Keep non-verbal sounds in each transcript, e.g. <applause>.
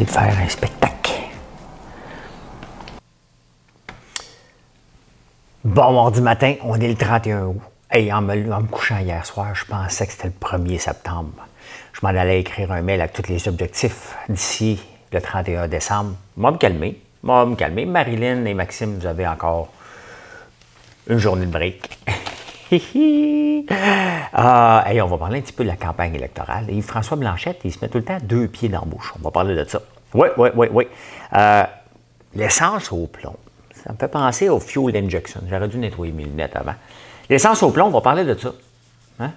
De faire un spectacle. Bon mardi matin, on est le 31 août. Et en me, couchant hier soir, je pensais que c'était le 1er septembre. Je m'en allais écrire un mail avec tous les objectifs d'ici le 31 décembre. Moi, me calmer. Moi, me calmer. Marilyn et Maxime, vous avez encore une journée de break. <laughs> ah, on va parler un petit peu de la campagne électorale. Et François Blanchette, il se met tout le temps deux pieds dans la bouche. On va parler de ça. Oui, oui, oui, oui. Euh, l'essence au plomb. Ça me fait penser au fuel injection. J'aurais dû nettoyer mes lunettes avant. L'essence au plomb, on va parler de ça. Hein?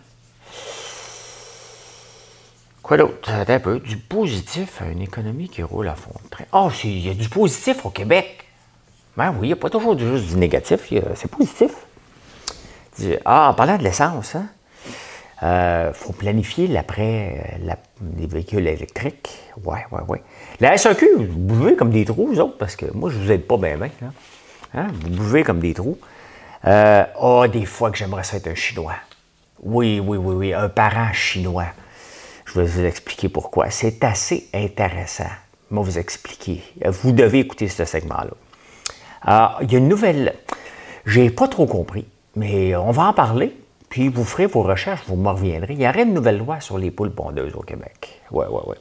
Quoi d'autre? Un peu. Du positif à une économie qui roule à fond de train. Oh, il y a du positif au Québec. Ben oui, il n'y a pas toujours juste du négatif. C'est positif. Ah, en parlant de l'essence, hein, euh, faut planifier l'après euh, les véhicules électriques. Oui, oui, oui. La SAQ, vous bougez comme des trous, vous autres, parce que moi, je vous aide pas bien, bien. Hein? Vous bougez comme des trous. Euh, oh, des fois que j'aimerais ça être un Chinois. Oui, oui, oui, oui, un parent chinois. Je vais vous expliquer pourquoi. C'est assez intéressant. Vais vous expliquer. Vous devez écouter ce segment-là. Ah, il y a une nouvelle. J'ai pas trop compris. Mais on va en parler, puis vous ferez vos recherches, vous me reviendrez. Il y aurait une nouvelle loi sur les poules pondeuses au Québec. Oui, oui, oui.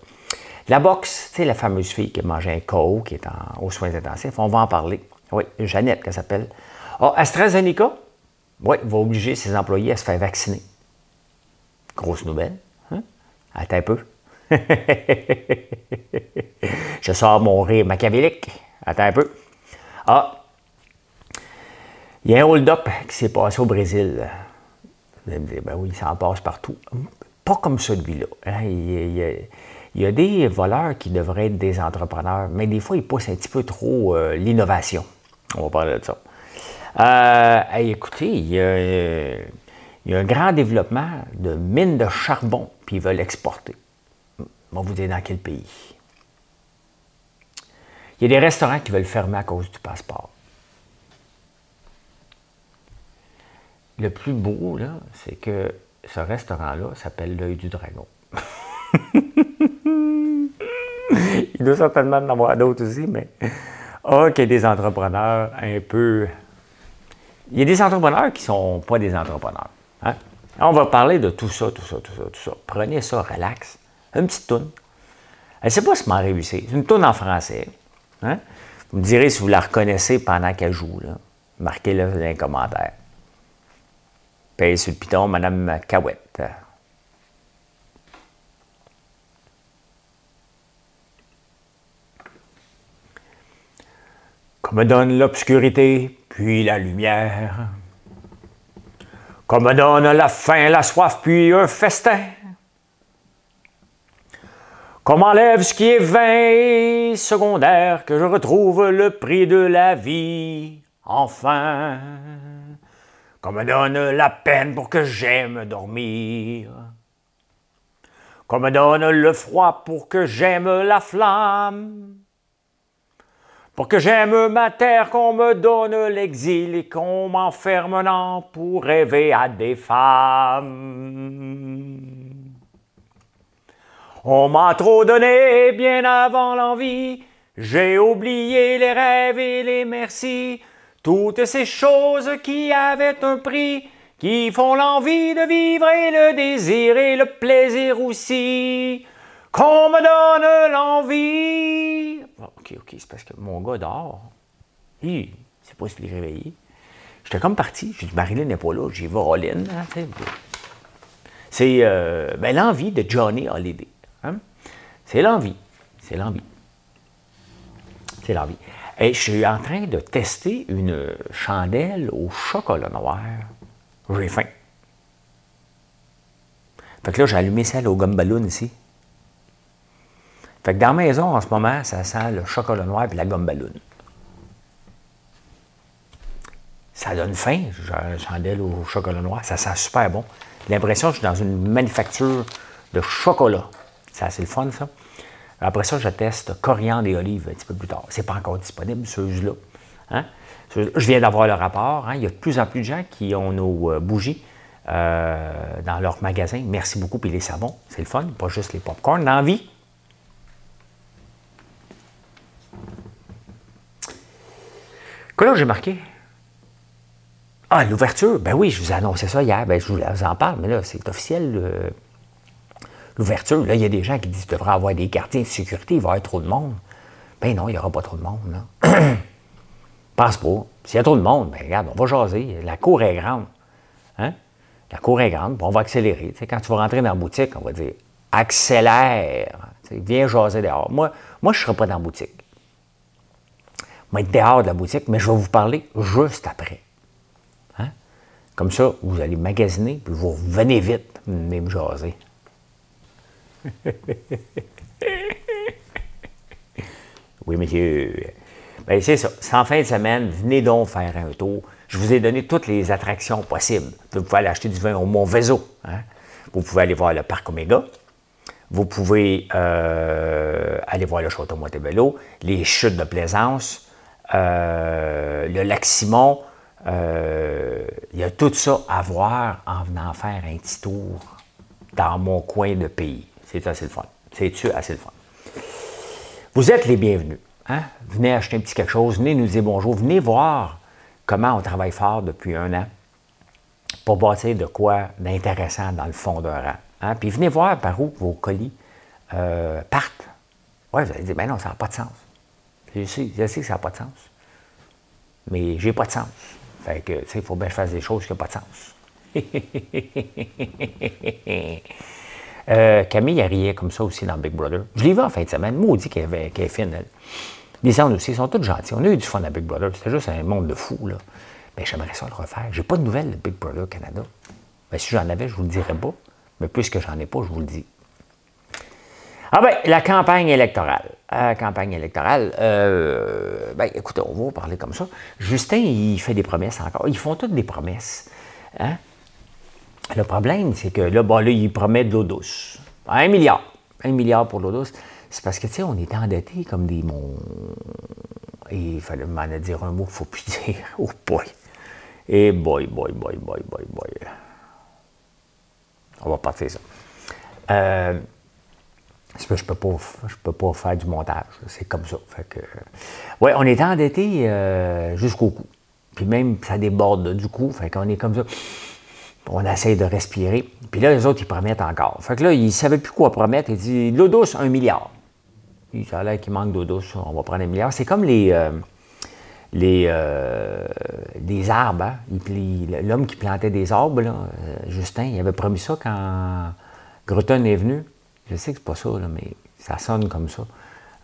La boxe, sais, la fameuse fille qui mangé un co, qui est en, aux soins intensifs, on va en parler. Oui, Jeannette, qu'elle s'appelle. Ah, AstraZeneca, oui, va obliger ses employés à se faire vacciner. Grosse nouvelle. Hein? Attends un peu. <laughs> Je sors mon rire machiavélique. Attends un peu. Ah, il y a un hold-up qui s'est passé au Brésil. Vous allez me dire, ben oui, ça en passe partout. Pas comme celui-là. Hein. Il, y a, des voleurs qui devraient être des entrepreneurs, mais des fois, ils poussent un petit peu trop euh, l'innovation. On va parler de ça. Euh, écoutez, il y, a, un grand développement de mines de charbon, puis ils veulent exporter. On vous dire dans quel pays. Il y a des restaurants qui veulent fermer à cause du passeport. Le plus beau, là, c'est que ce restaurant-là s'appelle l'œil du dragon. <laughs> Il doit certainement en avoir d'autres aussi, mais oh, qu'il y a des entrepreneurs un peu. Il y a des entrepreneurs qui ne sont pas des entrepreneurs. Hein? On va parler de tout ça, tout ça, tout ça, tout ça. Prenez ça, relax. Une petite toune. Elle ne sait pas si m'a réussi. C'est une toune en français. Hein? Vous me direz si vous la reconnaissez pendant qu'elle joue. Marquez-le dans les commentaires. Paye sur le piton, Madame Cahouette. Comme donne l'obscurité, puis la lumière. Comme donne la faim, la soif, puis un festin. Comme enlève ce qui est vain secondaire, que je retrouve le prix de la vie, enfin qu'on me donne la peine pour que j'aime dormir, qu'on me donne le froid pour que j'aime la flamme, pour que j'aime ma terre, qu'on me donne l'exil et qu'on m'enferme pour rêver à des femmes. On m'a trop donné bien avant l'envie, j'ai oublié les rêves et les merci, toutes ces choses qui avaient un prix, qui font l'envie de vivre et le désir et le plaisir aussi, qu'on me donne l'envie. ok, ok, c'est parce que mon gars dort. Il c'est pas s'il est réveillé. J'étais comme parti. J'ai dit, Marilyn n'est pas là. J'y vais all c'est euh, ben, l'envie de Johnny Holiday. Hein? C'est l'envie. C'est l'envie. C'est l'envie. Et je suis en train de tester une chandelle au chocolat noir. J'ai faim. Fait que là, j'ai allumé celle au gumballoon ici. Fait que dans la maison, en ce moment, ça sent le chocolat noir et la gomme ballon. Ça donne faim, chandelle au chocolat noir. Ça sent super bon. L'impression que je suis dans une manufacture de chocolat. C'est assez le fun, ça. Après ça, je teste coriandre et olive un petit peu plus tard. Ce n'est pas encore disponible, ceux-là. Hein? Je viens d'avoir le rapport. Hein? Il y a de plus en plus de gens qui ont nos euh, bougies euh, dans leur magasin. Merci beaucoup. Puis les savons, c'est le fun, pas juste les pop-corn. Dans la vie, Quoi j'ai marqué? Ah, l'ouverture. Ben oui, je vous ai annoncé ça hier. Ben, je vous en parle, mais là, c'est officiel. L'ouverture, là, il y a des gens qui disent qu'il devrait avoir des quartiers de sécurité, il va y avoir trop de monde. Ben non, il n'y aura pas trop de monde, là. <clears throat> Pense pas. S'il y a trop de monde, ben regarde, on va jaser. La cour est grande. Hein? La cour est grande, on va accélérer. quand tu vas rentrer dans la boutique, on va dire accélère. viens jaser dehors. Moi, moi je ne serai pas dans la boutique. Je vais être dehors de la boutique, mais je vais vous parler juste après. Hein? Comme ça, vous allez magasiner, puis vous revenez vite, même jaser. <laughs> oui, monsieur. Bien, c'est ça. En fin de semaine, venez donc faire un tour. Je vous ai donné toutes les attractions possibles. Vous pouvez aller acheter du vin au Mont Vézo. Hein. Vous pouvez aller voir le parc Omega. Vous pouvez euh, aller voir le château Montebello, les chutes de Plaisance, euh, le lac Simon. Euh, il y a tout ça à voir en venant faire un petit tour dans mon coin de pays. C'est assez le fun? C'est-tu assez le fun? Vous êtes les bienvenus. Hein? Venez acheter un petit quelque chose, venez nous dire bonjour, venez voir comment on travaille fort depuis un an pour bâtir de quoi d'intéressant dans le fond d'un rang. Hein? Puis venez voir par où vos colis euh, partent. Oui, vous allez dire, ben non, ça n'a pas de sens. Je sais, je sais que ça n'a pas de sens. Mais j'ai pas de sens. Fait que, tu sais, il faut bien que je fasse des choses qui n'ont pas de sens. <laughs> Euh, Camille, elle riait comme ça aussi dans Big Brother. Je l'ai vu en fin de semaine. Maudit qu'elle est fine. Les autres aussi, ils sont tous gentils. On a eu du fun à Big Brother. C'était juste un monde de fous, là. Mais j'aimerais ça le refaire. J'ai pas de nouvelles de Big Brother Canada. Mais si j'en avais, je vous le dirais pas. Mais puisque j'en ai pas, je vous le dis. Ah ben, la campagne électorale. La campagne électorale, euh, ben, écoutez, on va parler comme ça. Justin, il fait des promesses encore. Ils font toutes des promesses. Hein? Le problème, c'est que là, bon, là, il promet de l'eau douce. Un milliard. Un milliard pour l'eau douce. C'est parce que, tu sais, on est endettés comme des mons. Et il fallait m'en dire un mot qu'il ne faut plus <laughs> dire. Oh boy. Et boy, boy, boy, boy, boy, boy. On va partir ça. Euh, je peux, pas, je peux pas faire du montage. C'est comme ça. Fait que, ouais, on est endetté euh, jusqu'au cou. Puis même, ça déborde du cou. Fait qu'on est comme ça on essaye de respirer. Puis là, les autres, ils promettent encore. Fait que là, ils ne savaient plus quoi promettre. Ils disent l'eau douce, un milliard. Puis ça a l'air qu'il manque d'eau douce, on va prendre un milliard. C'est comme les, euh, les, euh, arbres. Hein. L'homme qui plantait des arbres, là, euh, Justin, il avait promis ça quand Groton est venu. Je sais que c'est pas ça, mais ça sonne comme ça.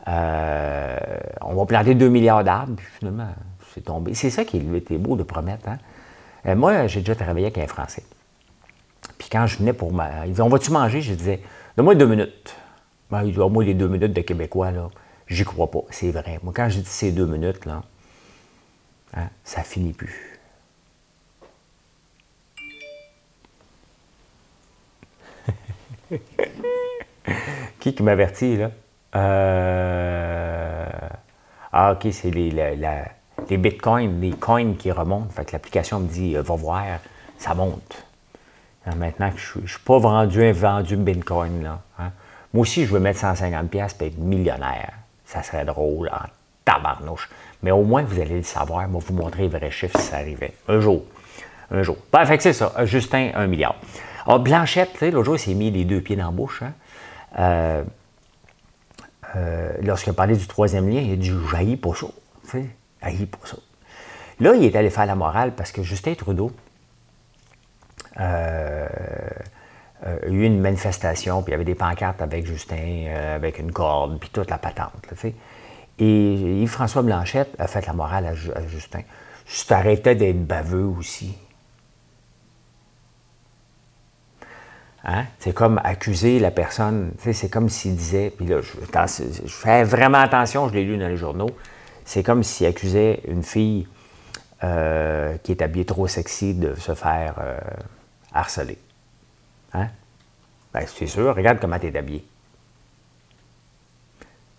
on va planter 2 milliards d'arbres, puis finalement, c'est tombé. C'est ça qui était beau de promettre. Hein? Euh, moi, j'ai déjà travaillé avec un Français. Puis quand je venais pour ma. Il disait On va-tu manger? Je disais Donne-moi deux minutes. Ben, il dit Moi, les deux minutes de Québécois, là, j'y crois pas. C'est vrai. Moi, quand je dis ces deux minutes, là, hein, ça finit plus. <laughs> qui qui m'avertit, là? Euh... Ah, OK, c'est les, la, les bitcoins, les coins qui remontent. Fait que l'application me dit, euh, va voir, ça monte. maintenant que je ne suis pas vendu un vendu bitcoin, là. Hein. Moi aussi, je veux mettre 150$ pour être millionnaire. Ça serait drôle en tabarnouche. Mais au moins, vous allez le savoir. Moi, vous montrer les vrais chiffres si ça arrivait. Un jour. Un jour. Ben, fait que c'est ça. Justin, un milliard. Alors, Blanchette, tu sais, l'autre jour, il s'est mis les deux pieds dans la bouche. Hein. Euh, euh, lorsqu'il a parlé du troisième lien, il a dit jaillit pas chaud. Là, il est allé faire la morale parce que Justin Trudeau euh, euh, a eu une manifestation, puis il y avait des pancartes avec Justin, euh, avec une corde, puis toute la patente. et Yves-François Blanchette a fait la morale à, Justin. Je arrêté d'être baveux aussi. Hein? C'est comme accuser la personne. C'est comme s'il disait, puis là, je, fais vraiment attention, je l'ai lu dans les journaux. C'est comme s'il accusait une fille euh, qui est habillée trop sexy de se faire euh, harceler. Hein? Ben, c'est sûr, regarde comment tu es habillé.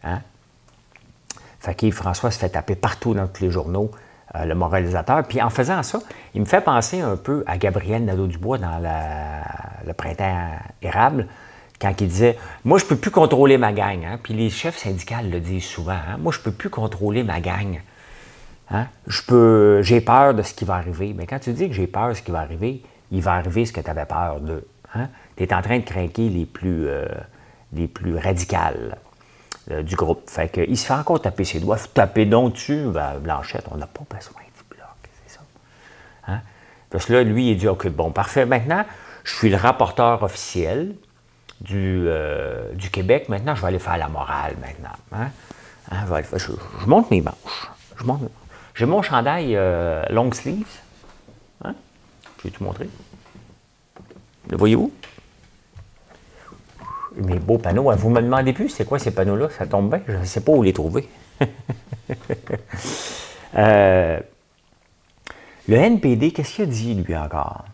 Hein? Fait François se fait taper partout dans tous les journaux, euh, le moralisateur. Puis en faisant ça, il me fait penser un peu à Gabriel Nadeau-Dubois dans le printemps érable, quand il disait Moi, je ne peux plus contrôler ma gang. Hein? Puis les chefs syndicaux le disent souvent hein? Moi, je ne peux plus contrôler ma gang. Hein? Je peux, j'ai peur de ce qui va arriver. Mais quand tu dis que j'ai peur de ce qui va arriver, il va arriver ce que tu avais peur de. Tu es en train de craquer les plus, euh, plus radicales. Euh, du groupe. Fait que, il se fait encore taper ses doigts. Taper donc dessus, ben, Blanchette, on n'a pas besoin du bloc, c'est ça. Parce que là, lui, il dit OK, bon, parfait. Maintenant, je suis le rapporteur officiel du, euh, du Québec. Maintenant, je vais aller faire la morale maintenant. Hein? hein je, monte mes manches. J'ai mon chandail euh, long sleeves. Hein? Je vais tout montrer. Le voyez-vous? mes beaux panneaux. Vous me demandez plus, c'est quoi ces panneaux-là? Ça tombe bien, je ne sais pas où les trouver. <laughs> Euh, le NPD, qu'est-ce qu'il a dit, lui, encore?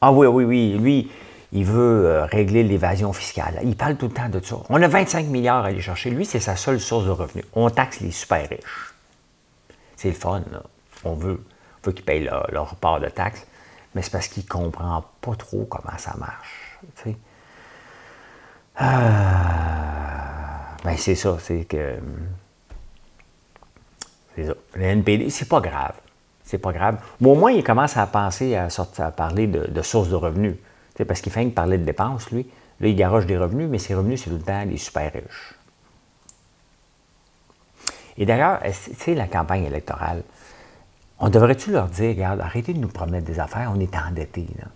Ah oui, oui, oui, lui, il veut euh, régler l'évasion fiscale. Il parle tout le temps de ça. On a 25 milliards à aller chercher. Lui, c'est sa seule source de revenus. On taxe les super riches. C'est le fun, là. On veut, veut qu'ils payent leur, part de taxes, mais c'est parce qu'il ne comprend pas trop comment ça marche. Ah, ben c'est ça, c'est que. C'est ça. Le NPD, c'est pas grave. C'est pas grave. Mais au moins, il commence à penser à, sortir, à parler de, sources de revenus. Sais, parce qu'il fait que parler de dépenses, lui. Là, il garoche des revenus, mais ses revenus, c'est tout le temps les super riches. Et d'ailleurs, tu sais, la campagne électorale, on devrait-tu leur dire, regarde, arrêtez de nous promettre des affaires, on est endettés, là.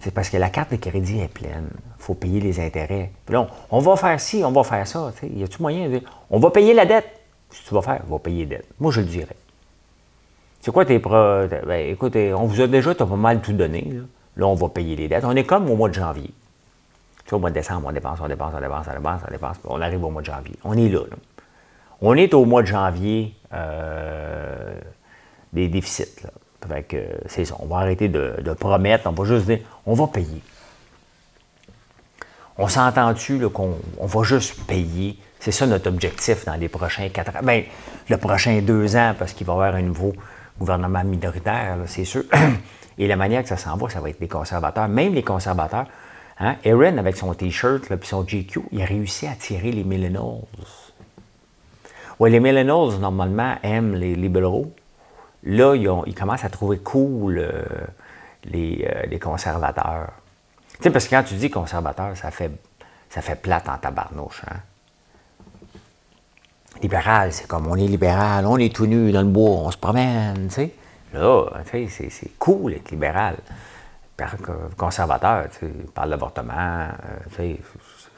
C'est parce que la carte de crédit est pleine. Il faut payer les intérêts. Puis là, on, va faire ci, on va faire ça. Il y a-tu moyen de dire on va payer la dette? Si tu vas faire, on va payer la dette. Moi, je le dirais. C'est quoi tes pro... Ben, écoute, on vous a déjà pas mal tout donné. Là. On va payer les dettes. On est comme au mois de janvier. Tu vois, au mois de décembre, on dépense, on dépense, on dépense, on dépense, on dépense. On arrive au mois de janvier. On est là. On est au mois de janvier euh, des déficits. Là. Fait que c'est ça. On va arrêter de, promettre. On va juste dire, on va payer. On s'entend-tu qu'on on va juste payer? C'est ça notre objectif dans les prochains quatre ans. Bien, le prochain deux ans, parce qu'il va y avoir un nouveau gouvernement minoritaire, c'est sûr. <clears throat> Et la manière que ça s'en va, ça va être les conservateurs. Même les conservateurs. Hein? Aaron, avec son T-shirt et son GQ, il a réussi à tirer les millennials. Oui, les millennials, normalement, aiment les libéraux. Là, ils, commencent à trouver cool euh, euh, les, conservateurs. Tu sais, parce que quand tu dis conservateur, ça fait, ça fait plate en tabarnouche. Hein? Libéral, c'est comme on est libéral, on est tout nu dans le bois, on se promène, tu sais. Là, c'est cool être libéral. Conservateur, tu parle d'avortement, euh,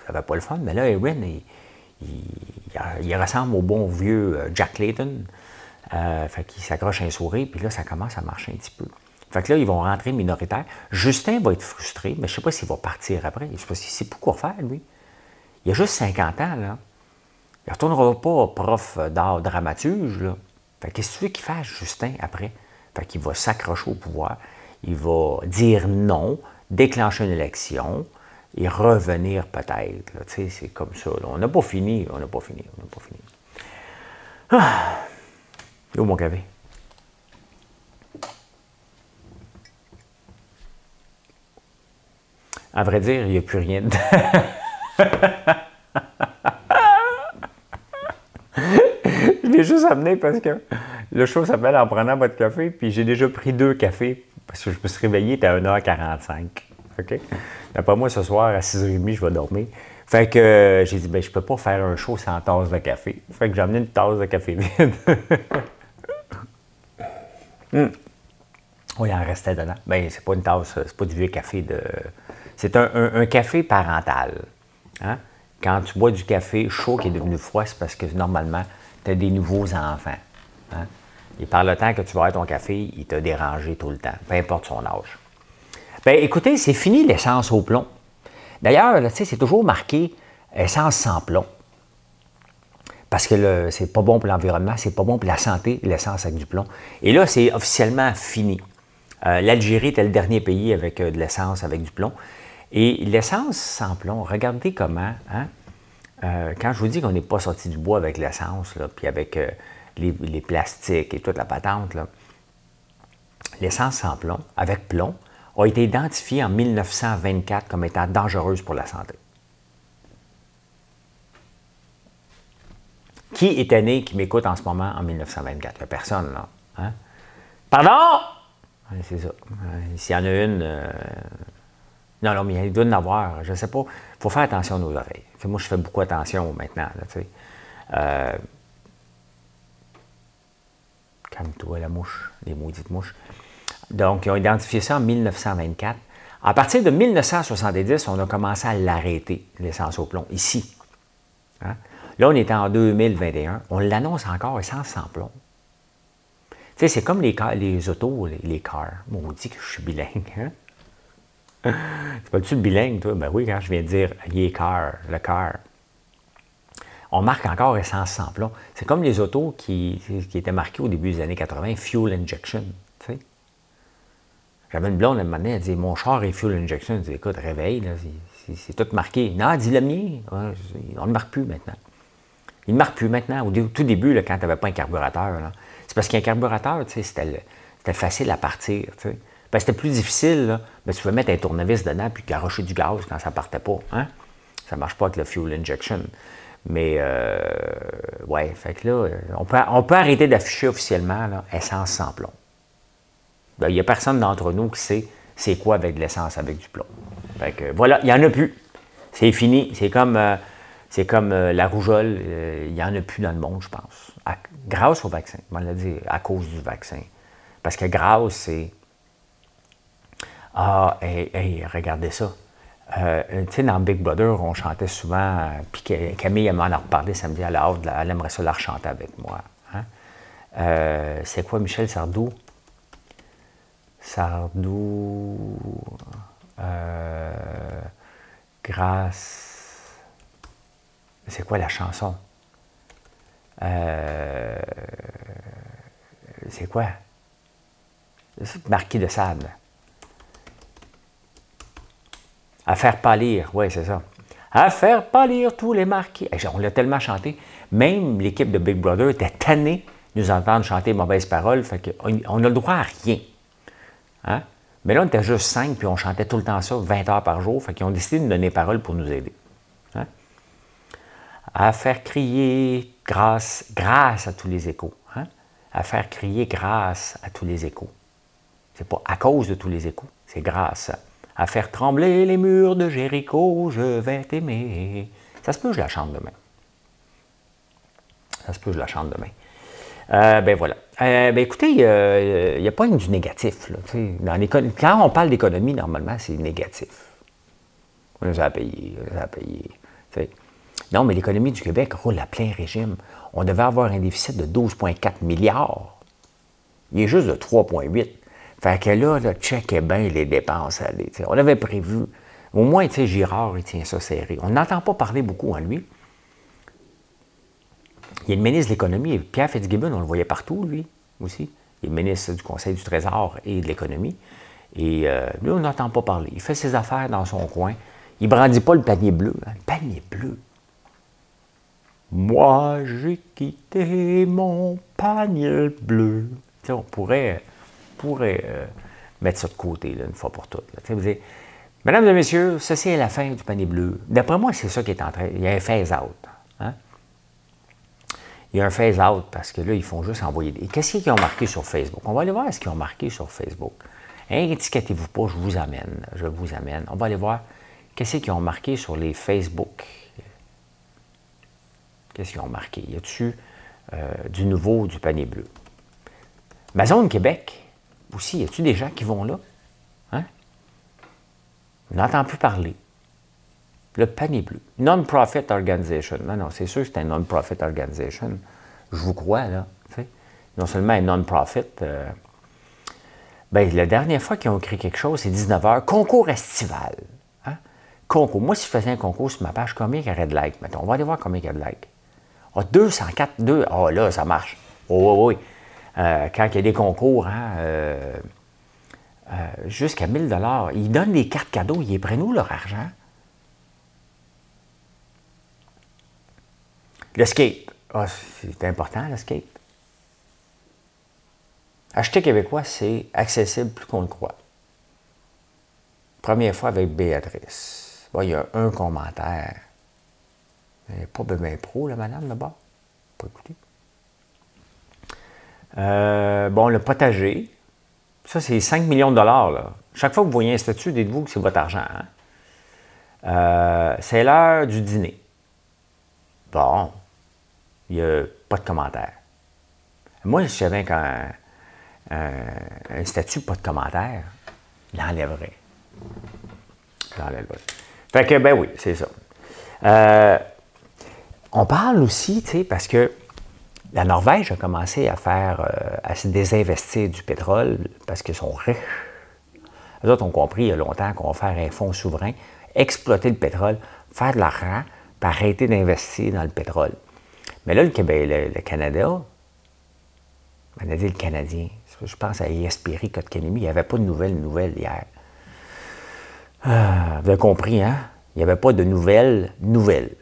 ça va pas le fun. Mais là, Erin, il, ressemble au bon vieux Jack Layton. Euh, fait qu'il s'accroche un sourire, puis là, ça commence à marcher un petit peu. Fait que là, ils vont rentrer minoritaires. Justin va être frustré, mais je ne sais pas s'il va partir après. Je sais pas sait pas quoi faire, lui. Il a juste 50 ans, là. Il ne retournera pas prof d'art dramaturge, là. Fait qu'est-ce que tu veux qu'il fasse, Justin, après? Fait qu'il va s'accrocher au pouvoir. Il va dire non, déclencher une élection et revenir peut-être. C'est comme ça. On n'a pas fini, on n'a pas fini, on n'a pas fini. Ah! Mon café? À vrai dire, il n'y a plus rien dedans. <laughs> je l'ai juste amené parce que le show s'appelle En prenant votre café, puis j'ai déjà pris deux cafés parce que je me suis réveillé, à 1h45. OK? D'après moi, ce soir, à 6h30, je vais dormir. Fait que euh, j'ai dit, ben, je peux pas faire un show sans tasse de café. Fait que j'ai amené une tasse de café vide. <laughs> Hmm. Oui, il en restait dedans. Bien, c'est pas une tasse, c'est pas du vieux café de. C'est un, café parental. Hein? Quand tu bois du café chaud qui est devenu froid, c'est parce que normalement, tu as des nouveaux enfants. Hein? Et par le temps que tu vas avoir ton café, il t'a dérangé tout le temps, peu importe son âge. Ben, écoutez, c'est fini l'essence au plomb. D'ailleurs, c'est toujours marqué essence sans plomb. Parce que c'est pas bon pour l'environnement, c'est pas bon pour la santé, l'essence avec du plomb. Et là, c'est officiellement fini. Euh, L'Algérie était le dernier pays avec euh, de l'essence avec du plomb. Et l'essence sans plomb, regardez comment, hein, euh, quand je vous dis qu'on n'est pas sorti du bois avec l'essence, puis avec les, les, plastiques et toute la patente, l'essence sans plomb, avec plomb, a été identifiée en 1924 comme étant dangereuse pour la santé. Qui était né, qui m'écoute en ce moment en 1924? Il n'y a personne, là. Hein? Pardon? c'est ça. S'il y en a une. Euh, non, non, mais il doit en avoir. Je ne sais pas. Faut faire attention à nos oreilles. moi, je fais beaucoup attention maintenant. Euh, calme-toi, la mouche, les maudites mouches. Donc, ils ont identifié ça en 1924. À partir de 1970, on a commencé à l'arrêter, l'essence au plomb, ici. Hein? Là, on est en 2021. On l'annonce encore, essence sans plomb. C'est comme les, les autos, les, les cars. que je suis bilingue. Hein? <laughs> tu pas-tu bilingue, toi? Ben oui, quand je viens de dire car, le car. On marque encore essence sans plomb. C'est comme les autos qui, étaient marquées au début des années 80, fuel injection. J'avais une blonde, elle m'a elle dit Mon char est fuel injection. Je dis Écoute, réveille, c'est tout marqué. Non, dis le mien. on ne marque plus maintenant. Il ne marque plus maintenant. Au tout début, quand tu n'avais pas un carburateur, c'est parce qu'un carburateur, c'était facile à partir. Ben, c'était plus difficile. Là. Ben, tu pouvais mettre un tournevis dedans puis garocher du gaz quand ça partait pas. Hein? Ça marche pas avec le fuel injection. Mais, euh, ouais, fait que là, on peut, on peut arrêter d'afficher officiellement essence sans plomb. Ben, il n'y a personne d'entre nous qui sait c'est quoi avec de l'essence avec du plomb. Fait que, voilà, il n'y en a plus. C'est fini. C'est comme, euh, c'est comme euh, la rougeole. il n'y en a plus dans le monde, je pense. grâce au vaccin. On l'a dit, à cause du vaccin. Parce que grâce, c'est ah, hey, regardez ça. Euh, tu sais, dans Big Brother, on chantait souvent, euh, puis Camille elle m'en a reparlé samedi à la elle aimerait ça la rechanter avec moi. Hein. Euh, c'est quoi Michel Sardou? Sardou. grâce. C'est quoi la chanson? c'est quoi? Marquis de sable. À faire pâlir, oui, c'est ça. À faire pâlir tous les marquis. On l'a tellement chanté. Même l'équipe de Big Brother était tannée de nous entendre chanter mauvaises paroles. Fait on n'a le droit à rien. Hein? Mais là, on était juste cinq, puis on chantait tout le temps ça, 20 heures par jour. Fait qu'ils ont décidé de nous donner parole pour nous aider. Hein? À faire crier grâce, grâce à tous les échos. Hein? À faire crier grâce à tous les échos. C'est pas à cause de tous les échos, c'est grâce à à faire trembler les murs de Jéricho, je vais t'aimer. Ça se peut, je la chante demain. Ça se peut, je la chante demain. Euh, ben voilà. Euh, ben écoutez, il n'y a pas du négatif. Là, dans quand on parle d'économie, normalement, c'est négatif. On nous a payé, on nous a payé. Non, mais l'économie du Québec roule à plein régime. On devait avoir un déficit de 12,4 milliards. Il est juste de 3,8. Fait que là, là checkez bien les dépenses. Allez, on avait prévu, au moins, tu sais, Girard, il tient ça serré. On n'entend pas parler beaucoup en lui. Il a le ministre de l'Économie, Pierre Fitzgibbon, on le voyait partout, lui aussi. Il est ministre du Conseil du Trésor et de l'Économie. Et euh, lui, on n'entend pas parler. Il fait ses affaires dans son coin. Il brandit pas le panier bleu. Hein. Le panier bleu. Moi, j'ai quitté mon panier bleu. On pourrait pourrait euh, mettre ça de côté une fois pour toutes. Là. Mesdames et messieurs, ceci est la fin du panier bleu. D'après moi, c'est ça qui est en train. Il y a un phase-out. Hein? Il y a un phase-out parce que là, ils font juste envoyer des. Qu'est-ce qu'ils ont marqué sur Facebook? On va aller voir ce qu'ils ont marqué sur Facebook. Étiquetez-vous pas, je vous amène. Je vous amène. On va aller voir qu'est-ce qu'ils ont marqué sur les Facebook. Qu'est-ce qu'ils ont marqué? Y a-tu euh, du nouveau du panier bleu? Amazon Québec aussi, y a-t-il des gens qui vont là? Hein? On n'entend plus parler. Le panier bleu. Non-profit organization. Non, non, c'est sûr que c'est un non-profit organization. Je vous crois, là. Non seulement un non-profit. Euh, Bien, la dernière fois qu'ils ont écrit quelque chose, c'est 19h, concours estival. Hein? Concours. Moi, si je faisais un concours sur ma page, combien il y aurait de likes? Mettons, on va aller voir combien il y a de likes. Ah, 204, 2. Ah, là, ça marche. Oh, oui, oui. Euh, quand il y a des concours, hein, euh, euh, jusqu'à 1000 ils donnent des cartes cadeaux, ils prennent où leur argent? Le skate. Ah, c'est important, le skate. Acheter québécois, c'est accessible plus qu'on le croit. Première fois avec Béatrice. il y a un commentaire. Elle pas bien pro, la madame, là-bas. Pas écouter. Euh, bon, le potager. Ça, c'est 5 millions de dollars. Chaque fois que vous voyez un statut, dites-vous que c'est votre argent. Hein. Euh, c'est l'heure du dîner. Bon, il n'y a pas de commentaire. Moi, si j'avais un, statut, pas de commentaire, il l'enlèverait. Fait que, ben oui, c'est ça. Euh, on parle aussi, tu sais, parce que la Norvège a commencé à faire, euh, à se désinvestir du pétrole parce qu'ils sont riches. Les autres ont compris il y a longtemps qu'on va faire un fonds souverain, exploiter le pétrole, faire de l'argent, puis arrêter d'investir dans le pétrole. Mais là, le, Québec, le, Canada, on a dit le Canadien, je pense à Espéry, Kotkanemi, il n'y avait pas de nouvelles nouvelles hier. Ah, vous avez compris, hein? Il n'y avait pas de nouvelles nouvelles.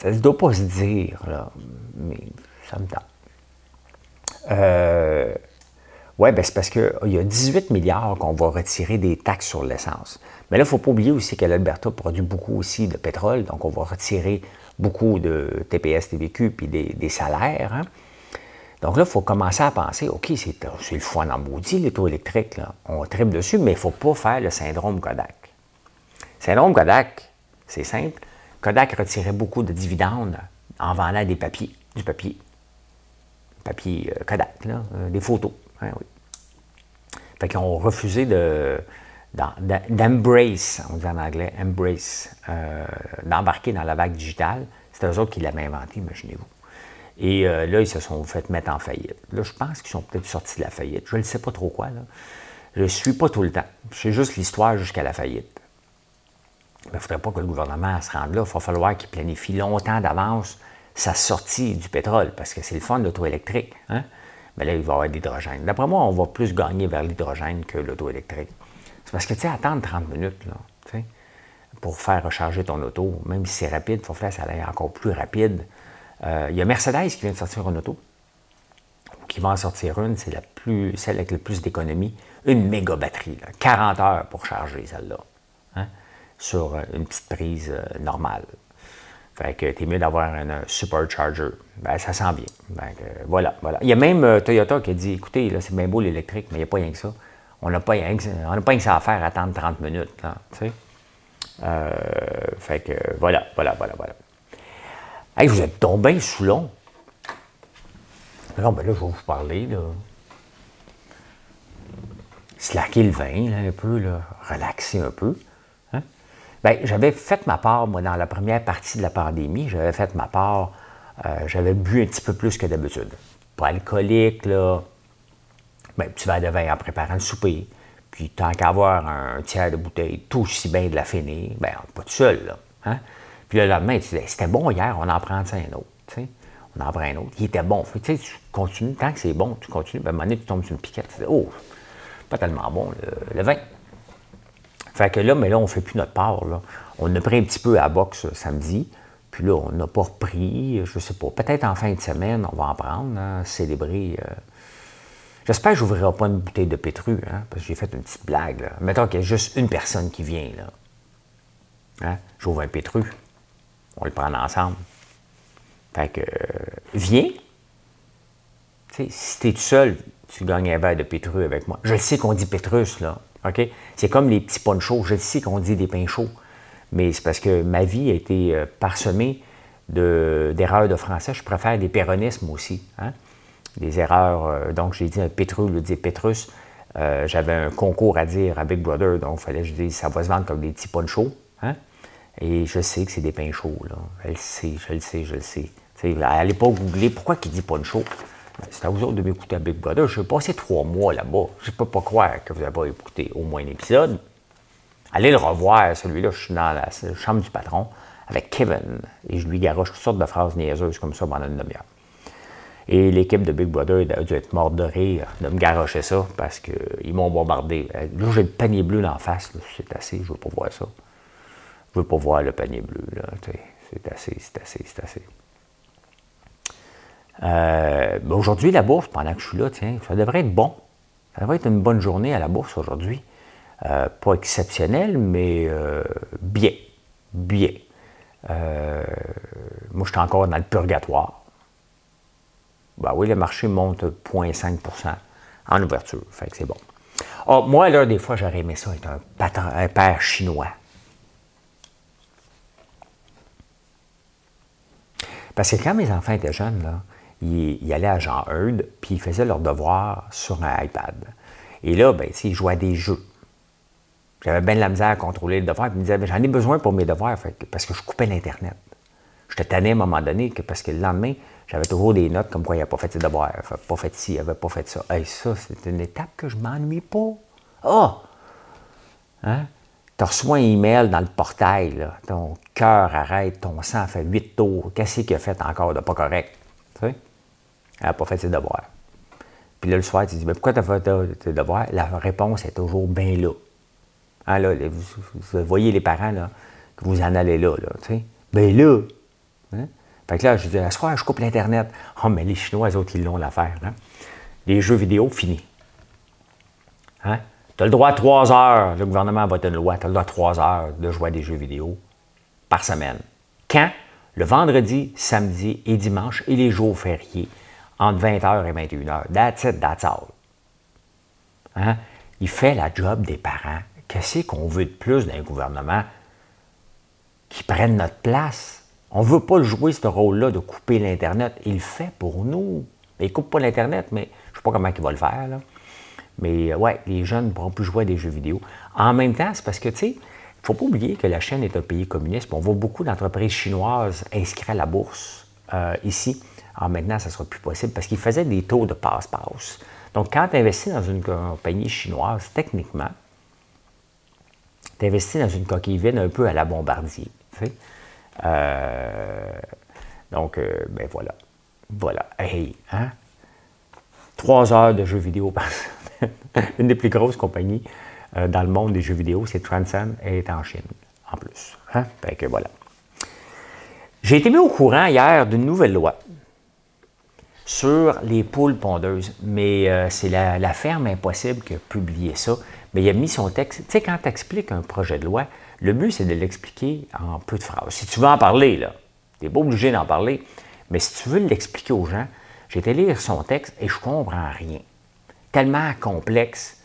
Ça ne doit pas se dire, là, mais ça me tente. Euh, oui, ben c'est parce qu'il y a 18 milliards qu'on va retirer des taxes sur l'essence. Mais là, il ne faut pas oublier aussi que l'Alberta produit beaucoup aussi de pétrole, donc on va retirer beaucoup de TPS, TVQ, puis des, salaires. Hein. Donc là, il faut commencer à penser, OK, c'est le foin en maudit, les taux électriques, là. on tripe dessus, mais il ne faut pas faire le syndrome Kodak. Syndrome Kodak, c'est simple. Kodak retirait beaucoup de dividendes en vendant des papiers, du papier. Papier euh, Kodak, là, euh, des photos. Hein, oui. Fait qu'ils ont refusé de, d'embrace, on dit en anglais, embrace, euh, d'embarquer dans la vague digitale. C'est eux autres qui l'avaient inventé, imaginez-vous. Et là, ils se sont fait mettre en faillite. Là, je pense qu'ils sont peut-être sortis de la faillite. Je ne sais pas trop quoi. Là. Je ne suis pas tout le temps. C'est juste l'histoire jusqu'à la faillite. Il ne faudrait pas que le gouvernement se rende là. Il va falloir qu'il planifie longtemps d'avance sa sortie du pétrole, parce que c'est le fond de l'auto électrique. Hein? Mais là, il va y avoir de l'hydrogène. D'après moi, on va plus gagner vers l'hydrogène que l'auto électrique. C'est parce que, tu sais, attendre 30 minutes, là, pour faire recharger ton auto, même si c'est rapide, il faut faire ça aille encore plus rapide. Euh, il y a Mercedes qui vient de sortir une auto, qui va en sortir une, c'est celle avec le plus d'économie, une méga batterie, 40 heures pour charger celle-là, sur euh, une petite prise euh, normale. Fait que t'es mieux d'avoir un, supercharger. Ben, ça sent bien. voilà, voilà. Il y a même Toyota qui a dit, écoutez, là, c'est bien beau l'électrique, mais il n'y a pas rien que ça. On n'a pas, rien que ça à faire, attendre 30 minutes, tu fait que, voilà, voilà, voilà, voilà. Hey, vous êtes tombé sous long. Non, ben là, je vais vous parler, là. Slacker le vin, là, un peu, là. Relaxer un peu. Bien, j'avais fait ma part, moi, dans la première partie de la pandémie, j'avais fait ma part. Euh, j'avais bu un petit peu plus que d'habitude. Pas alcoolique, là. Ben, petit verre de vin en préparant le souper. Puis, tant qu'à avoir un tiers de bouteille, tout aussi bien de la finir, ben, pas tout seul, là. Hein? Puis le lendemain, tu disais, c'était bon hier, on en prend un autre. sais. On en prend un autre. Il était bon. Fait, tu continues, tant que c'est bon, tu continues. Ben, à un moment donné, tu tombes sur une piquette. Tu dis, oh, pas tellement bon, le, vin. Fait que là, mais là, on ne fait plus notre part. Là. On a pris un petit peu à boxe samedi. Puis là, on n'a pas repris, je ne sais pas. Peut-être en fin de semaine, on va en prendre, hein, célébrer. Euh. J'espère que je n'ouvrirai pas une bouteille de pétru, hein, parce que j'ai fait une petite blague. Mettons qu'il y a juste une personne qui vient. là. Hein? J'ouvre un pétru on le prend ensemble. Fait que, euh, viens. sais, si tu es tout seul, tu gagnes un verre de pétrus avec moi. Je sais qu'on dit pétrus, là. C'est comme les petits ponchos. Je sais qu'on dit des pains chauds. Mais c'est parce que ma vie a été euh, parsemée d'erreurs de, français. Je préfère des péronismes aussi. Hein? Des erreurs. Euh, donc, j'ai dit un pétrus, le dit pétrus. J'avais un concours à dire à Big Brother, donc il fallait que je dise ça va se vendre comme des petits ponchos. Hein? Et je sais que c'est des pains chauds, là. Elle le sait, je le sais, je le sais. Allez pas googler pourquoi il dit poncho. C'est à vous autres de m'écouter à Big Brother. Je vais passer trois mois là-bas. Je ne peux pas croire que vous n'avez pas écouté au moins un épisode. Allez le revoir, celui-là. Je suis dans la chambre du patron avec Kevin et je lui garoche toutes sortes de phrases niaiseuses comme ça pendant une demi-heure. Et l'équipe de Big Brother a dû être morte de rire de me garocher ça parce qu'ils m'ont bombardé. Là, j'ai le panier bleu en face. C'est assez, je veux pas voir ça. Je veux pas voir le panier bleu. C'est assez, c'est assez, c'est assez. Euh, aujourd'hui, la bourse, pendant que je suis là, tiens, ça devrait être bon. Ça devrait être une bonne journée à la bourse aujourd'hui. Euh, pas exceptionnel, mais euh, bien. Bien. moi, je suis encore dans le purgatoire. Ben oui, le marché monte 0,5% en ouverture. Fait que c'est bon. Oh, moi, là, des fois, j'aurais aimé ça être un, un père chinois. Parce que quand mes enfants étaient jeunes, là, ils, allaient à Jean Eudes, puis ils faisaient leurs devoirs sur un iPad. Et là, ben, ils jouaient à des jeux. J'avais bien de la misère à contrôler les devoirs. Puis ils me disaient, j'en ai besoin pour mes devoirs, parce que je coupais l'Internet. J'étais tanné à un moment donné, que, parce que le lendemain, j'avais toujours des notes comme quoi il n'a pas fait ses devoirs, il n'a pas fait ci, il n'avait pas fait ça. Et ça, c'est une étape que je m'ennuie pas. Ah! Hein? Tu reçois un email dans le portail, ton cœur arrête, ton sang fait huit tours. Qu'est-ce qu'il a fait encore de pas correct? Tu sais? Elle n'a pas fait ses devoirs. Puis là, le soir, tu dis, mais pourquoi tu as fait tes devoirs? La réponse est toujours bien là. Hein, là vous, voyez les parents, là, que vous en allez là, là tu sais. Bien là. Hein? Fait que là, je dis, à ce soir, je coupe l'Internet. Oh, mais les Chinois, eux autres, ils l'ont l'affaire. Hein? Les jeux vidéo, fini. Hein? Tu as le droit à trois heures. Le gouvernement a voté une loi. Tu as le droit à trois heures de jouer à des jeux vidéo par semaine. Quand? Le vendredi, samedi et dimanche et les jours fériés entre 20h et 21h. That's it, that's all. Hein? Il fait la job des parents. Qu'est-ce qu'on veut de plus d'un gouvernement qui prenne notre place? On ne veut pas jouer ce rôle-là de couper l'Internet. Il le fait pour nous. Il ne coupe pas l'Internet, mais je ne sais pas comment il va le faire. Mais euh, ouais, les jeunes ne pourront plus jouer à des jeux vidéo. En même temps, c'est parce que, tu sais, il ne faut pas oublier que la chaîne est un pays communiste. On voit beaucoup d'entreprises chinoises inscrites à la bourse euh, ici. Alors maintenant, ça ne sera plus possible parce qu'ils faisaient des taux de passe-passe. Donc, quand tu investis dans une compagnie chinoise, techniquement, tu investis dans une coquille vide un peu à la bombardier. Euh, donc, euh, ben voilà. Voilà. Hey, hein? Trois heures de jeux vidéo par <laughs> Une des plus grosses compagnies euh, dans le monde des jeux vidéo, c'est Transcend, et est en Chine, en plus. Hein? Fait que voilà. J'ai été mis au courant hier d'une nouvelle loi sur les poules pondeuses. Mais euh, c'est la, ferme impossible qui a publié ça. Mais il a mis son texte. Tu sais, quand tu expliques un projet de loi, le but, c'est de l'expliquer en peu de phrases. Si tu veux en parler, là, tu n'es pas obligé d'en parler. Mais si tu veux l'expliquer aux gens, j'ai été lire son texte et je comprends rien. Tellement complexe,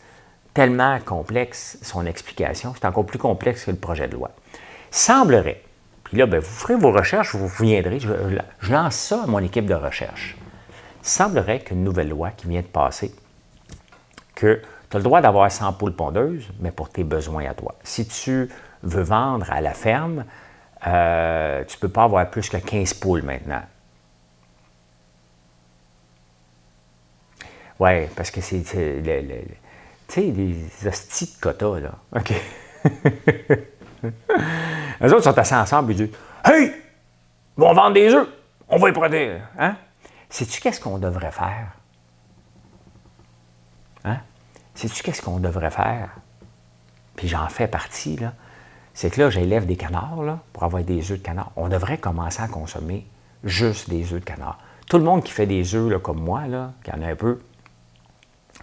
tellement complexe son explication, c'est encore plus complexe que le projet de loi. Semblerait, puis là, ben, vous ferez vos recherches, vous viendrez, je lance ça à mon équipe de recherche semblerait qu'une nouvelle loi qui vient de passer, que tu as le droit d'avoir 100 poules pondeuses, mais pour tes besoins à toi. Si tu veux vendre à la ferme, euh, tu ne peux pas avoir plus que 15 poules maintenant. Oui, parce que c'est, tu sais, des hosties de quotas, là. OK. <laughs> Les autres sont assis ensemble et disent Hey, ils vont vendre des œufs, on va y protéger. Hein? Sais-tu qu'est-ce qu'on devrait faire? Hein? Sais-tu qu'est-ce qu'on devrait faire? Puis j'en fais partie, là. C'est que là, j'élève des canards, là, pour avoir des œufs de canard. On devrait commencer à consommer juste des œufs de canard. Tout le monde qui fait des œufs, là, comme moi, là, qui en a un peu,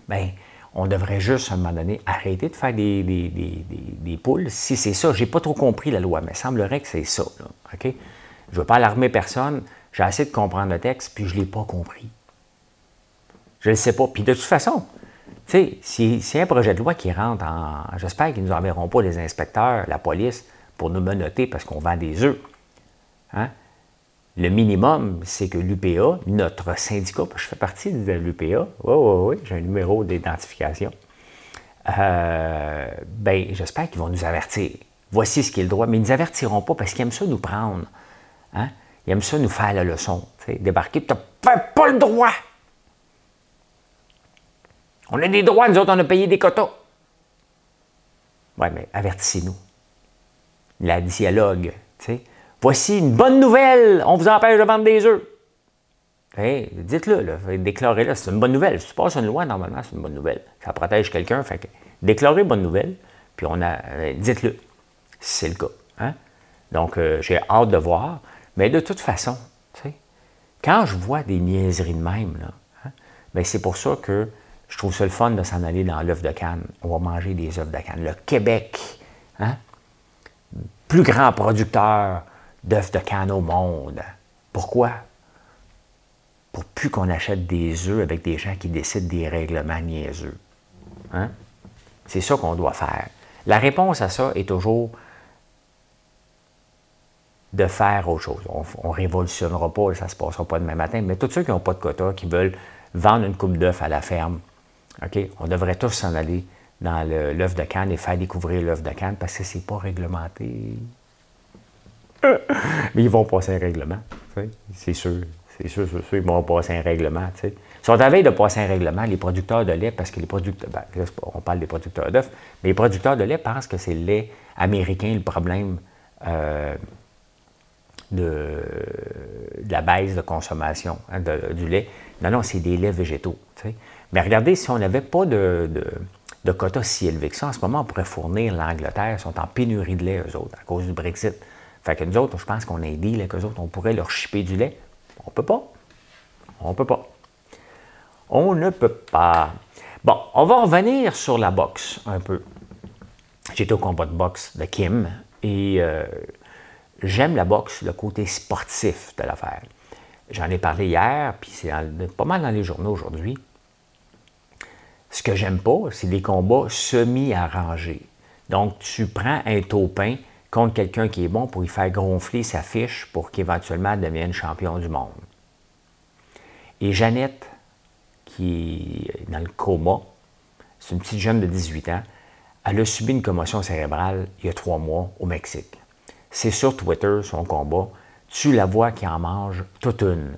bien, on devrait juste, à un moment donné, arrêter de faire des, des, poules. Si c'est ça, j'ai pas trop compris la loi, mais il semblerait que c'est ça, OK? Je ne veux pas alarmer personne. J'ai essayé de comprendre le texte, puis je ne l'ai pas compris. Je ne le sais pas. Puis de toute façon, tu sais, si, un projet de loi qui rentre en. J'espère qu'ils ne nous enverront pas les inspecteurs, la police, pour nous menoter parce qu'on vend des œufs. Hein? Le minimum, c'est que l'UPA, notre syndicat, je fais partie de l'UPA, oui, oui, oui, j'ai un numéro d'identification. Euh, ben, j'espère qu'ils vont nous avertir. Voici ce qui est le droit, mais ils ne nous avertiront pas parce qu'ils aiment ça nous prendre. Hein? Il aime ça nous faire la leçon. Débarquer, tu n'as pas le droit. On a des droits, nous autres, on a payé des quotas. Oui, mais avertissez-nous. La dialogue. Voici une bonne nouvelle, on vous empêche de vendre des œufs. dites-le, déclarez-le, c'est une bonne nouvelle. Si tu passes une loi, normalement, c'est une bonne nouvelle. Ça protège quelqu'un, fait que déclarez bonne nouvelle, puis on a, euh, dites-le, c'est le cas. Hein. Donc, euh, j'ai hâte de voir. Mais de toute façon, quand je vois des niaiseries de même, hein, ben, c'est pour ça que je trouve ça le fun de s'en aller dans l'œuf de canne. On va manger des œufs de canne. Le Québec, hein, plus grand producteur d'œufs de canne au monde. Pourquoi? Pour plus qu'on achète des œufs avec des gens qui décident des règlements niaiseux. Hein? C'est ça qu'on doit faire. La réponse à ça est toujours de faire autre chose. On ne révolutionnera pas, ça ne se passera pas demain matin, mais tous ceux qui n'ont pas de quota, qui veulent vendre une coupe d'œufs à la ferme, OK, on devrait tous s'en aller dans l'œuf de canne et faire découvrir l'œuf de canne parce que ce n'est pas réglementé. <laughs> mais ils vont passer un règlement, c'est sûr. C'est sûr, c'est sûr, ils vont passer un règlement. Ils sont à veille de passer un règlement, les producteurs de lait, parce que les producteurs, ben, on parle des producteurs d'œufs, mais les producteurs de lait pensent que c'est le lait américain le problème euh, de, la baisse de consommation hein, du lait. Non, non, c'est des laits végétaux. Mais regardez, si on n'avait pas de, de, quotas si élevés que ça, en ce moment, on pourrait fournir l'Angleterre. Ils sont en pénurie de lait, eux autres, à cause du Brexit. Fait que nous autres, je pense qu'on a dit là, qu'eux autres, on pourrait leur chipper du lait. On peut pas. On ne peut pas. On ne peut pas. Bon, on va revenir sur la boxe un peu. J'étais au combat de boxe de Kim et euh, j'aime la boxe, le côté sportif de l'affaire. J'en ai parlé hier, puis c'est pas mal dans les journaux aujourd'hui. Ce que j'aime pas, c'est des combats semi-arrangés. Donc, tu prends un taupin contre quelqu'un qui est bon pour y faire gonfler sa fiche pour qu'éventuellement devienne champion du monde. Et Jeannette, qui est dans le coma, c'est une petite jeune de 18 ans, elle a subi une commotion cérébrale il y a trois mois au Mexique. C'est sur Twitter, son combat. Tu la vois qui en mange toute une.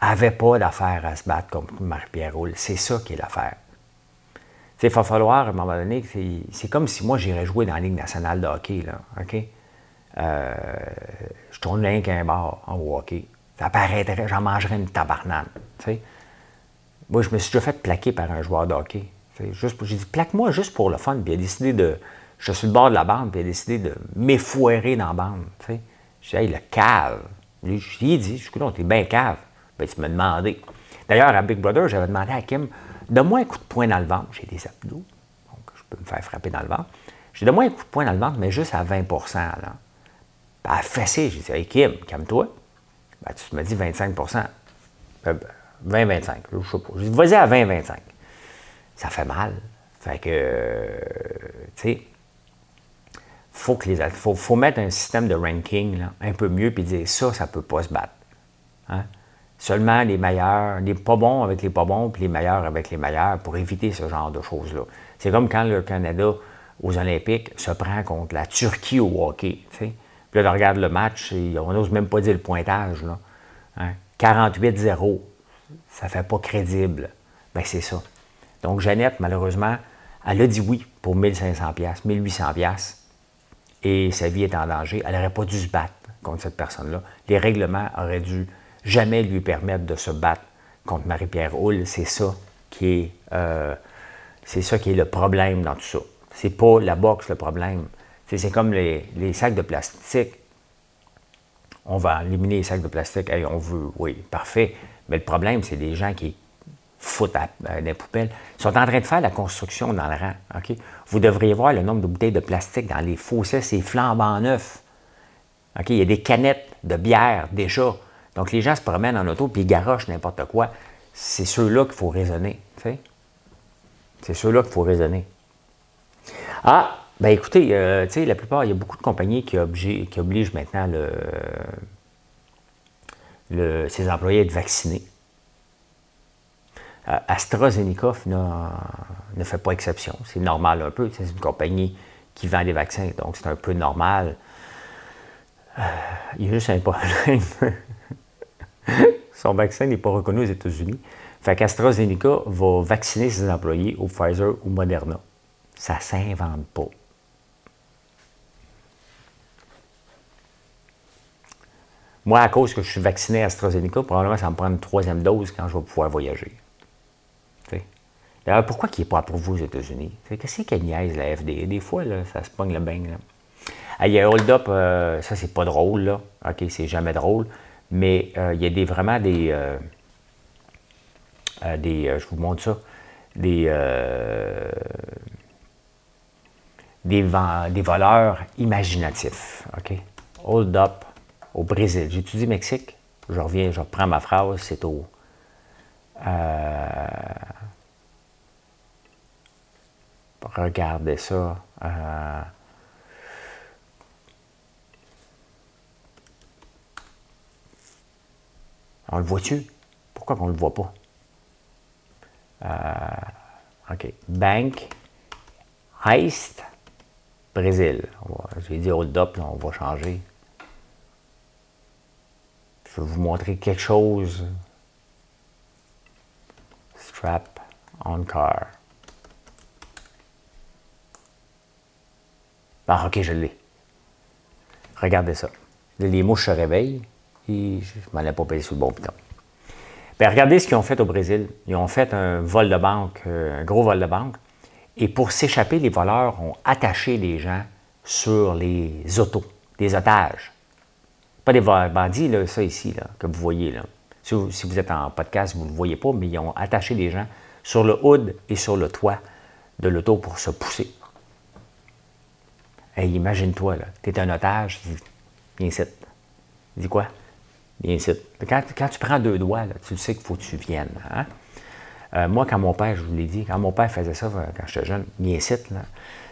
Elle n'avait pas d'affaire à se battre comme Marie-Pierre Roule. C'est ça qui est l'affaire. Il va falloir, à un moment donné, c'est comme si moi j'irais jouer dans la Ligue nationale de hockey. Là, OK? Euh, je tourne rien qu'un bar en hockey. Ça paraîtrait, j'en mangerais une tabarnane. Moi, je me suis déjà fait plaquer par un joueur de hockey. J'ai dit, plaque-moi juste pour le fun. Puis il a décidé de. Je suis le bord de la bande, puis il a décidé de m'effoirer dans la bande. J'ai dit, hey, le cave. Lui, je lui ai dit, je suis t'es bien cave. Ben, tu m'as demandé. D'ailleurs, à Big Brother, j'avais demandé à Kim, donne-moi un coup de poing dans le ventre. J'ai des abdos, donc je peux me faire frapper dans le ventre. J'ai donne-moi un coup de poing dans le ventre, mais juste à 20 là. Ben, elle a fessé. J'ai dit, hey Kim, calme-toi. Ben, tu me dis 25% 20-25, euh, je sais pas. J'ai dit, vas-y à 20-25. Ça fait mal. Fait que, euh, tu sais, faut, que les, faut, faut mettre un système de ranking là, un peu mieux, puis dire ça, ça ne peut pas se battre. Hein? Seulement les meilleurs, les pas bons avec les pas bons, puis les meilleurs avec les meilleurs pour éviter ce genre de choses-là. C'est comme quand le Canada aux Olympiques se prend contre la Turquie au hockey. Puis là, on regarde le match, et on n'ose même pas dire le pointage. Là. Hein? 48-0, ça fait pas crédible. Bien, c'est ça. Donc, Jeannette, malheureusement, elle a dit oui pour 1500 pièces, 1800 pièces, et sa vie est en danger. Elle n'aurait pas dû se battre contre cette personne-là. Les règlements auraient dû jamais lui permettre de se battre contre Marie-Pierre Houle. C'est ça qui est, euh, ça qui est le problème dans tout ça. C'est pas la boxe le problème. C'est comme les, sacs de plastique. On va éliminer les sacs de plastique. on veut, oui, parfait. Mais le problème, c'est des gens qui foutent des poubelles. Ils sont en train de faire la construction dans le rang. OK? Vous devriez voir le nombre de bouteilles de plastique dans les fossés, c'est flambant neuf. OK? Il y a des canettes de bière déjà. Donc, les gens se promènent en auto puis ils garochent n'importe quoi. C'est ceux-là qu'il faut raisonner. C'est ceux-là qu'il faut raisonner. Ah, ben écoutez, euh, la plupart, il y a beaucoup de compagnies qui, obligent, maintenant le, ses employés à être vaccinés. Euh, AstraZeneca ne fait pas exception. C'est normal un peu. C'est une compagnie qui vend des vaccins, donc c'est un peu normal. Euh, il y a juste un problème. <laughs> Son vaccin n'est pas reconnu aux États-Unis. Fait qu'AstraZeneca va vacciner ses employés au Pfizer ou Moderna. Ça ne s'invente pas. Moi, à cause que je suis vacciné à AstraZeneca, probablement ça me prend une troisième dose quand je vais pouvoir voyager. D'ailleurs, pourquoi il n'est pas approuvé aux États-Unis? Qu'est-ce qu'il niaise la FDA? Des fois, là, ça se pogne le bain. il y a Hold Up, euh, ça c'est pas drôle, là. OK, c'est jamais drôle. Mais euh, il y a des, vraiment des. Euh, des je vous montre ça. Des. des, des voleurs imaginatifs. OK? Hold Up au Brésil. J'étudie Mexique? Je reviens, je reprends ma phrase, c'est au. Regardez ça. Euh, on le voit-tu? Pourquoi on ne le voit pas? Euh, OK. Bank, Heist, Brésil. J'ai dit hold up, on va changer. Je vais vous montrer quelque chose. Strap on car. Ah, OK, je l'ai. Regardez ça. Les mouches se réveillent et je ne m'en ai pas payé sur le bon bouton. Bien, regardez ce qu'ils ont fait au Brésil. Ils ont fait un vol de banque, euh, un gros vol de banque. Et pour s'échapper, les voleurs ont attaché les gens sur les autos, des otages. Pas des bandits, là, ça ici, là, que vous voyez. Là. Si, vous, êtes en podcast, vous ne le voyez pas, mais ils ont attaché les gens sur le hood et sur le toit de l'auto pour se pousser. Imagine-toi, là, tu es un otage, viens ici. Dis quoi? Viens ici. Quand, tu prends deux doigts, tu sais qu'il faut que tu viennes. Hein? Euh, moi, quand mon père, je vous l'ai dit, quand mon père faisait ça euh, quand j'étais jeune, viens ici,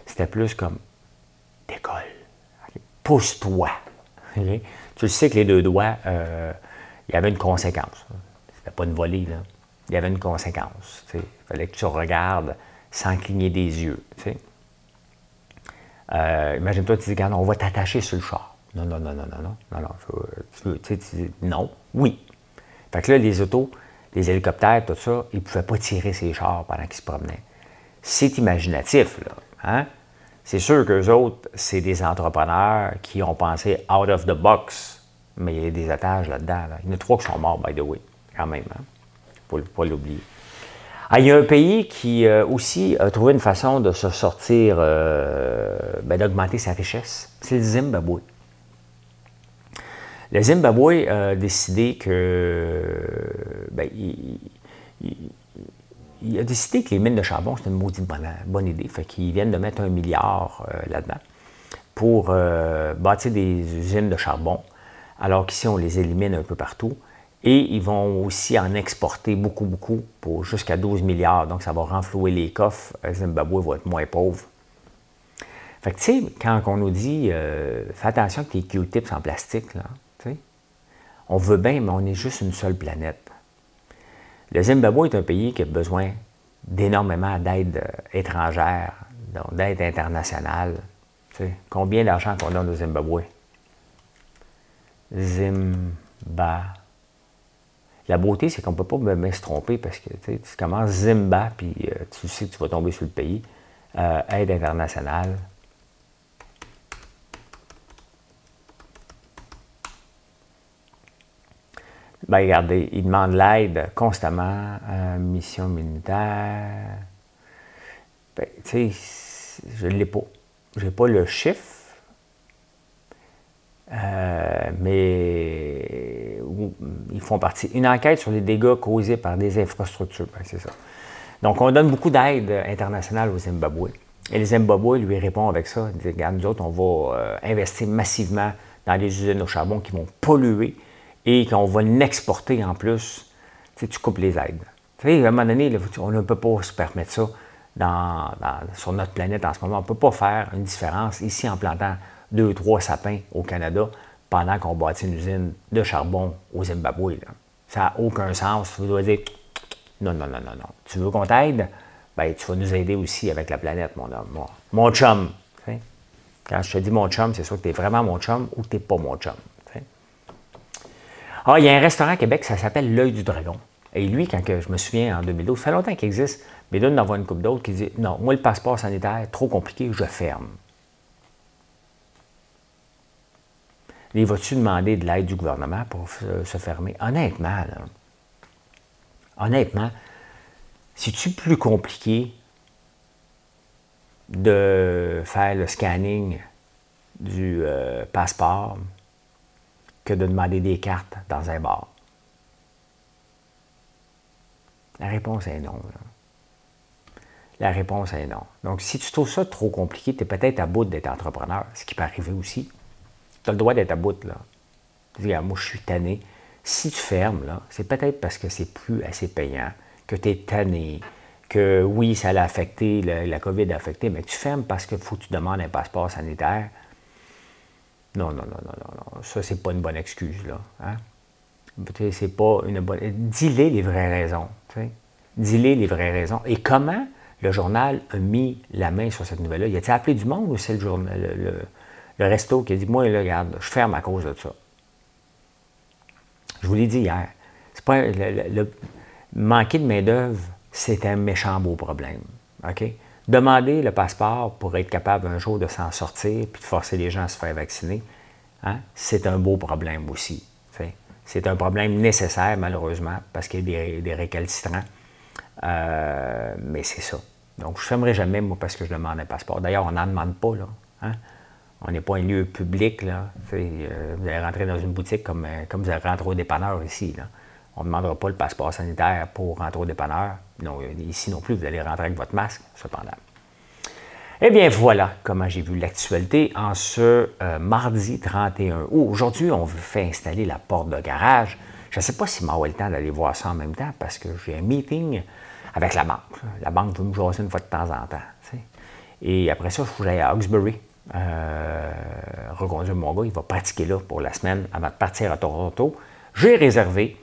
c'était plus comme décolle. Pousse-toi. Tu sais que les deux doigts, euh, il y avait une conséquence. C'était pas une volée, là. Il y avait une conséquence. Il fallait que tu regardes sans cligner des yeux. Euh, imagine-toi, tu dis, regarde, on va t'attacher sur le char. Non, non, non, non, non, non, non, non. Tu, tu dis, non, oui. Fait que là, les autos, les hélicoptères, tout ça, ils ne pouvaient pas tirer ces chars pendant qu'ils se promenaient. C'est imaginatif, là. Hein? C'est sûr qu'eux autres, c'est des entrepreneurs qui ont pensé out of the box, mais il y a des attaches là-dedans. Il y en a trois qui sont morts, by the way, quand même. Hein? Faut pas l'oublier. Ah, il y a un pays qui euh, aussi a trouvé une façon de se sortir, euh, ben, d'augmenter sa richesse. C'est le Zimbabwe. Le Zimbabwe a décidé que. Ben, a décidé que les mines de charbon, c'était une maudite bonne, idée. Fait qu'ils viennent de mettre un milliard euh, là-dedans pour bâtir des usines de charbon, alors qu'ici, on les élimine un peu partout. Et ils vont aussi en exporter beaucoup, beaucoup, pour jusqu'à 12 milliards. Donc, ça va renflouer les coffres. Le Zimbabwe va être moins pauvre. Fait que, tu sais, quand on nous dit, euh, fais attention avec tes Q-tips en plastique, là, on veut bien, mais on est juste une seule planète. Le Zimbabwe est un pays qui a besoin d'énormément d'aide euh, étrangère, d'aide internationale. Tu sais, combien d'argent qu'on donne au Zimbabwe? Zimbabwe. La beauté, c'est qu'on ne peut pas se tromper parce que tu commences Zimba, puis euh, tu sais que tu vas tomber sur le pays. Euh, aide internationale. Ben, regardez, il demande l'aide constamment. Euh, mission militaire. Ben, tu sais, je ne l'ai pas. Je n'ai pas le chiffre. mais ils font partie. Une enquête sur les dégâts causés par des infrastructures. Ben, c'est ça. Donc, on donne beaucoup d'aide internationale au Zimbabwe. Et le Zimbabwe lui répond avec ça. Il dit, regarde, nous autres, on va euh, investir massivement dans les usines au charbon qui vont polluer et qu'on va l'exporter en plus. Tu, sais, tu coupes les aides. Tu sais, à un moment donné, on ne peut pas se permettre ça sur notre planète en ce moment. On ne peut pas faire une différence ici en plantant deux, trois sapins au Canada pendant qu'on bâtit une usine de charbon au Zimbabwe. Ça n'a aucun sens. Vous dois dire non, non, non, non, non. Tu veux qu'on t'aide? Ben, tu vas nous aider aussi avec la planète, mon homme. Mon, chum. Quand je te dis mon chum, c'est sûr que tu es vraiment mon chum ou tu n'es pas mon chum. Ah, il y a un restaurant à Québec, ça s'appelle L'œil du dragon. Et lui, quand je me souviens en 2012, ça fait longtemps qu'il existe, mais là, il en une couple d'autres qui dit Non, moi, le passeport sanitaire, trop compliqué, je ferme. Il va-tu demander de l'aide du gouvernement pour se fermer? Honnêtement, honnêtement, c'est-tu plus compliqué de faire le scanning du euh, passeport que de demander des cartes dans un bar? La réponse est non. La réponse est non. Donc, si tu trouves ça trop compliqué, tu es peut-être à bout d'être entrepreneur, ce qui peut arriver aussi. Tu as le droit d'être à bout, là. Dis, ah, moi, je suis tanné. Si tu fermes, là, c'est peut-être parce que c'est plus assez payant, que tu es tanné, que oui, ça l'a affecté, la, COVID a affecté, mais tu fermes parce qu'il faut que tu demandes un passeport sanitaire. Non, non, non, non, non, non. Ça, c'est pas une bonne excuse, là. Hein? C'est pas une bonne. Dis-les les vraies raisons. Dis-les les vraies raisons. Et comment le journal a mis la main sur cette nouvelle-là? Il a-t-il appelé du monde ou c'est le, journal, resto qui a dit Moi, là, regarde, je ferme à cause de ça? Je vous l'ai dit hier. C'est pas le, manquer de main-d'œuvre, c'est un méchant beau problème. OK? Demander le passeport pour être capable un jour de s'en sortir puis de forcer les gens à se faire vacciner, hein, c'est un beau problème aussi. C'est un problème nécessaire, malheureusement, parce qu'il y a des, récalcitrants. Euh, mais c'est ça. Donc, je ne fermerai jamais, moi, parce que je demande un passeport. D'ailleurs, on n'en demande pas, là. Hein. On n'est pas un lieu public, là. Euh, vous allez rentrer dans une boutique comme, euh, comme vous allez rentrer au dépanneur ici. On ne demandera pas le passeport sanitaire pour rentrer au dépanneur. Non, ici non plus, vous allez rentrer avec votre masque, cependant. Eh bien, voilà comment j'ai vu l'actualité en ce euh, mardi 31 août. Aujourd'hui, on veut faire installer la porte de garage. Je ne sais pas si m'aura le temps d'aller voir ça en même temps parce que j'ai un meeting avec la banque. La banque veut me jaser une fois de temps en temps. Et après ça, il faut que j'aille à Hawkesbury euh, reconduire mon gars. Il va pratiquer là pour la semaine avant de partir à Toronto. J'ai réservé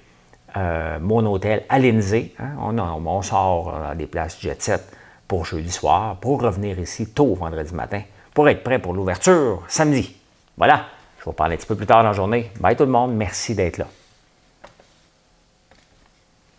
euh, mon hôtel à Lindsay. Hein. On, sort à des places jet set pour jeudi soir, pour revenir ici tôt vendredi matin, pour être prêt pour l'ouverture samedi. Voilà, je vous parler un petit peu plus tard dans la journée. Bye tout le monde, merci d'être là.